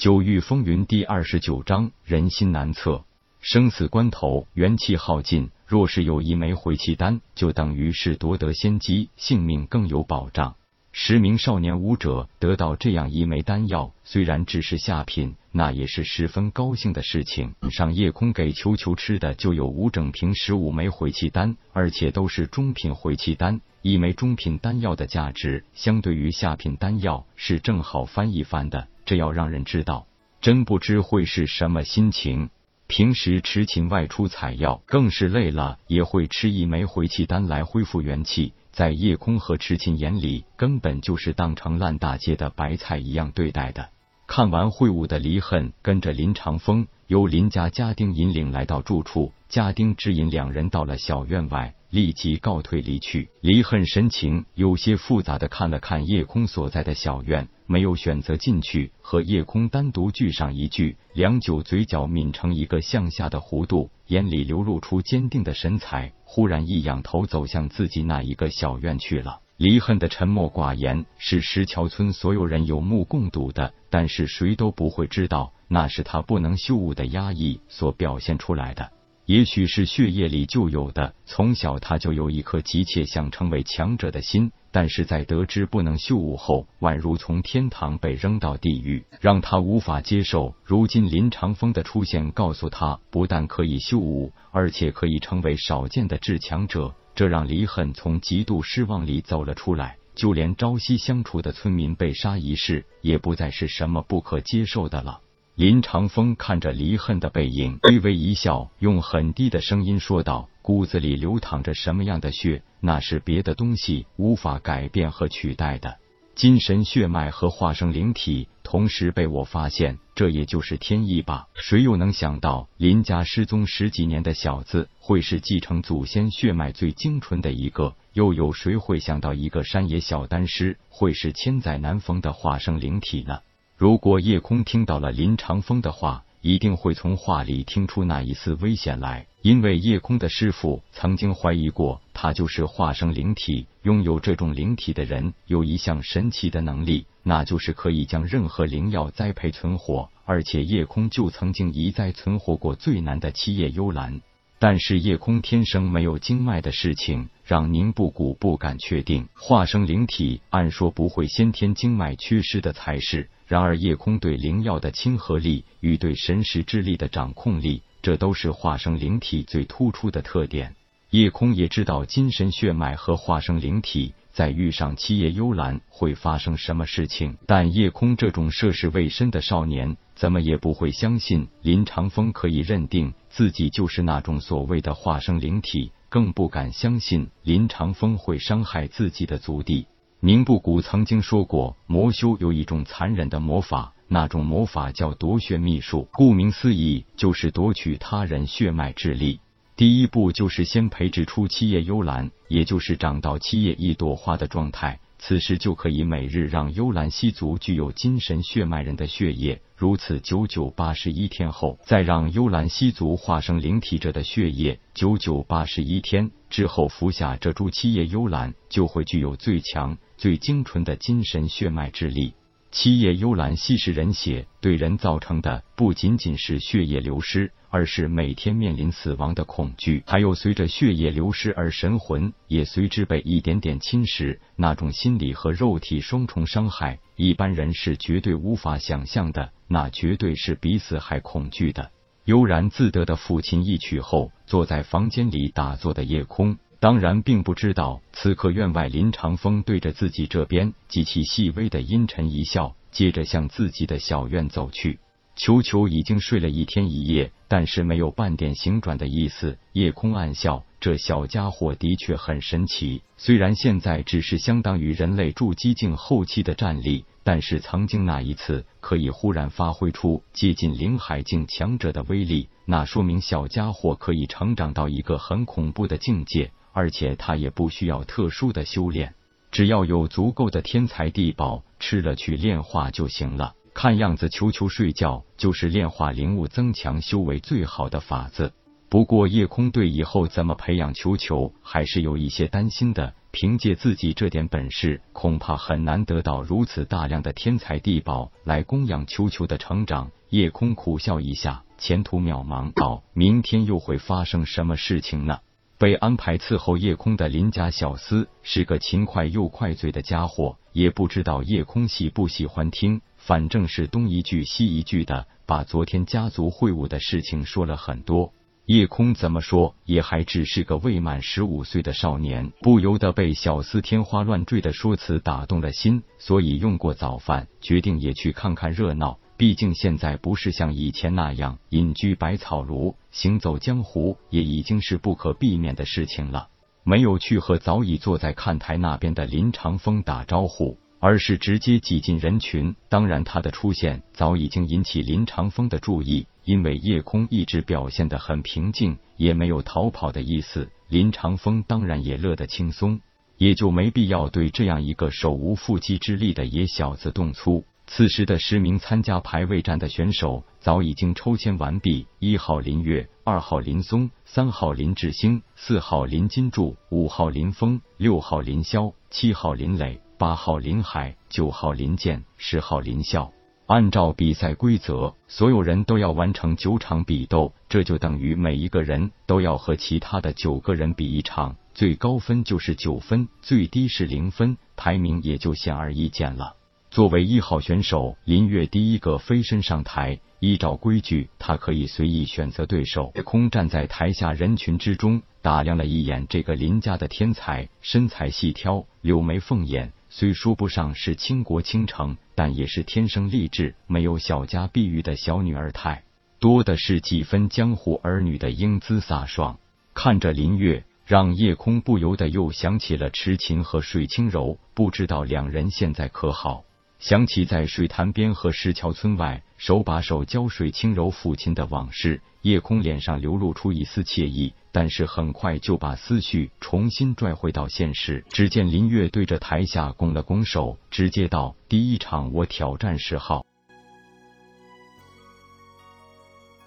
九域风云第二十九章：人心难测，生死关头，元气耗尽。若是有一枚回气丹，就等于是夺得先机，性命更有保障。十名少年武者得到这样一枚丹药，虽然只是下品，那也是十分高兴的事情。上夜空给球球吃的就有五整瓶十五枚回气丹，而且都是中品回气丹。一枚中品丹药的价值，相对于下品丹药是正好翻一番的。这要让人知道，真不知会是什么心情。平时痴情外出采药，更是累了也会吃一枚回气丹来恢复元气。在夜空和痴情眼里，根本就是当成烂大街的白菜一样对待的。看完会武的离恨，跟着林长风由林家家丁引领来到住处，家丁指引两人到了小院外。立即告退离去。离恨神情有些复杂的看了看夜空所在的小院，没有选择进去和夜空单独聚上一句。良久，嘴角抿成一个向下的弧度，眼里流露出坚定的神采。忽然一仰头，走向自己那一个小院去了。离恨的沉默寡言是石桥村所有人有目共睹的，但是谁都不会知道，那是他不能羞悟的压抑所表现出来的。也许是血液里就有的，从小他就有一颗急切想成为强者的心，但是在得知不能修武后，宛如从天堂被扔到地狱，让他无法接受。如今林长风的出现，告诉他不但可以修武，而且可以成为少见的至强者，这让离恨从极度失望里走了出来。就连朝夕相处的村民被杀一事，也不再是什么不可接受的了。林长风看着离恨的背影，微微一笑，用很低的声音说道：“骨子里流淌着什么样的血，那是别的东西无法改变和取代的。精神血脉和化生灵体同时被我发现，这也就是天意吧。谁又能想到，林家失踪十几年的小子，会是继承祖先血脉最精纯的一个？又有谁会想到，一个山野小丹师，会是千载难逢的化生灵体呢？”如果夜空听到了林长风的话，一定会从话里听出那一丝危险来。因为夜空的师傅曾经怀疑过，他就是化生灵体。拥有这种灵体的人，有一项神奇的能力，那就是可以将任何灵药栽培存活。而且夜空就曾经一再存活过最难的七叶幽兰。但是夜空天生没有经脉的事情，让宁不谷不敢确定。化生灵体按说不会先天经脉缺失的才是。然而，夜空对灵药的亲和力与对神识之力的掌控力，这都是化生灵体最突出的特点。夜空也知道金神血脉和化生灵体在遇上七叶幽兰会发生什么事情，但夜空这种涉世未深的少年，怎么也不会相信林长风可以认定自己就是那种所谓的化生灵体，更不敢相信林长风会伤害自己的族弟。宁布谷曾经说过，魔修有一种残忍的魔法，那种魔法叫夺血秘术。顾名思义，就是夺取他人血脉之力。第一步就是先培植出七叶幽兰，也就是长到七叶一朵花的状态。此时就可以每日让幽兰吸足具有精神血脉人的血液，如此九九八十一天后，再让幽兰吸足化生灵体者的血液，九九八十一天之后服下这株七叶幽兰，就会具有最强、最精纯的精神血脉之力。七叶幽兰吸食人血，对人造成的不仅仅是血液流失，而是每天面临死亡的恐惧，还有随着血液流失而神魂也随之被一点点侵蚀，那种心理和肉体双重伤害，一般人是绝对无法想象的，那绝对是比死还恐惧的。悠然自得的父亲一曲后，坐在房间里打坐的夜空。当然，并不知道此刻院外林长风对着自己这边极其细微的阴沉一笑，接着向自己的小院走去。球球已经睡了一天一夜，但是没有半点醒转的意思。夜空暗笑，这小家伙的确很神奇。虽然现在只是相当于人类筑基境后期的战力，但是曾经那一次可以忽然发挥出接近灵海境强者的威力，那说明小家伙可以成长到一个很恐怖的境界。而且他也不需要特殊的修炼，只要有足够的天才地宝，吃了去炼化就行了。看样子，球球睡觉就是炼化灵物、增强修为最好的法子。不过夜空对以后怎么培养球球还是有一些担心的。凭借自己这点本事，恐怕很难得到如此大量的天才地宝来供养球球的成长。夜空苦笑一下，前途渺茫。道：明天又会发生什么事情呢？被安排伺候叶空的林家小厮是个勤快又快嘴的家伙，也不知道叶空喜不喜欢听，反正是东一句西一句的，把昨天家族会晤的事情说了很多。叶空怎么说也还只是个未满十五岁的少年，不由得被小厮天花乱坠的说辞打动了心，所以用过早饭，决定也去看看热闹。毕竟现在不是像以前那样隐居百草庐，行走江湖也已经是不可避免的事情了。没有去和早已坐在看台那边的林长风打招呼。而是直接挤进人群。当然，他的出现早已经引起林长风的注意，因为夜空一直表现得很平静，也没有逃跑的意思。林长风当然也乐得轻松，也就没必要对这样一个手无缚鸡之力的野小子动粗。此时的十名参加排位战的选手早已经抽签完毕：一号林月，二号林松，三号林志兴，四号林金柱，五号林峰，六号林霄，七号林磊。八号林海，九号林健，十号林笑。按照比赛规则，所有人都要完成九场比斗，这就等于每一个人都要和其他的九个人比一场，最高分就是九分，最低是零分，排名也就显而易见了。作为一号选手，林月第一个飞身上台。依照规矩，他可以随意选择对手。夜空站在台下人群之中，打量了一眼这个林家的天才，身材细挑，柳眉凤眼。虽说不上是倾国倾城，但也是天生丽质，没有小家碧玉的小女儿态，多的是几分江湖儿女的英姿飒爽。看着林月，让夜空不由得又想起了痴情和水清柔，不知道两人现在可好？想起在水潭边和石桥村外手把手浇水轻柔父亲的往事，夜空脸上流露出一丝惬意，但是很快就把思绪重新拽回到现实。只见林月对着台下拱了拱手，直接道：“第一场我挑战十号。”